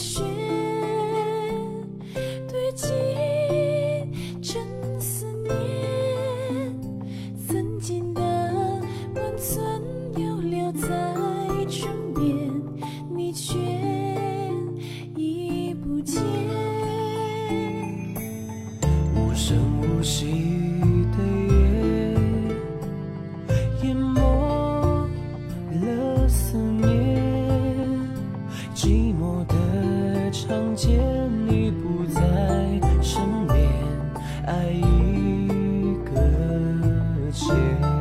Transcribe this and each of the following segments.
雪堆积成思念曾经的温存又留在唇边你却已不见。无声无息谢。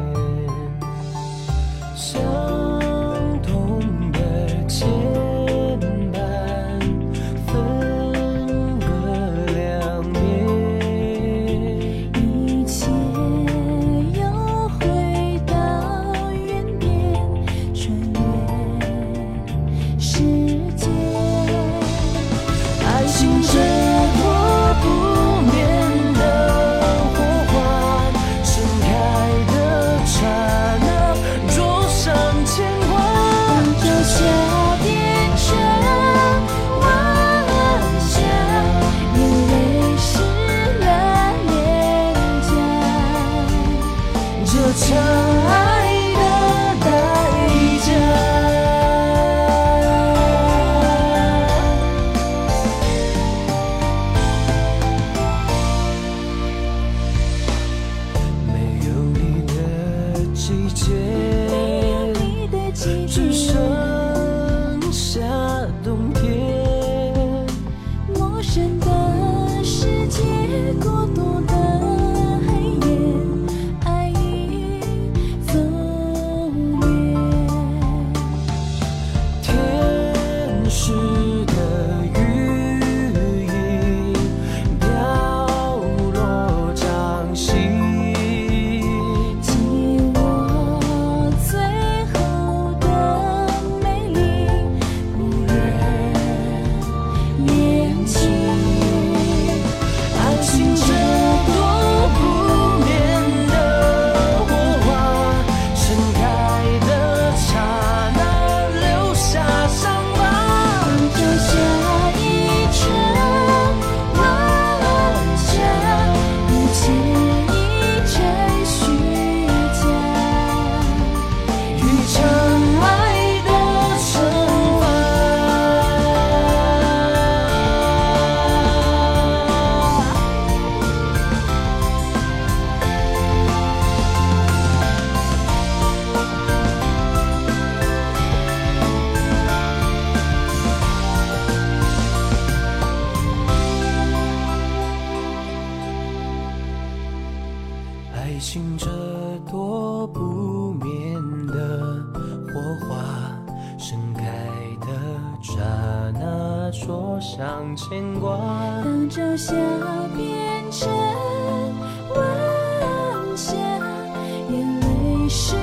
相爱的代价没有你的季节。只剩下爱情这朵不眠的火花盛开的刹那灼伤牵挂当朝霞变成晚霞眼泪是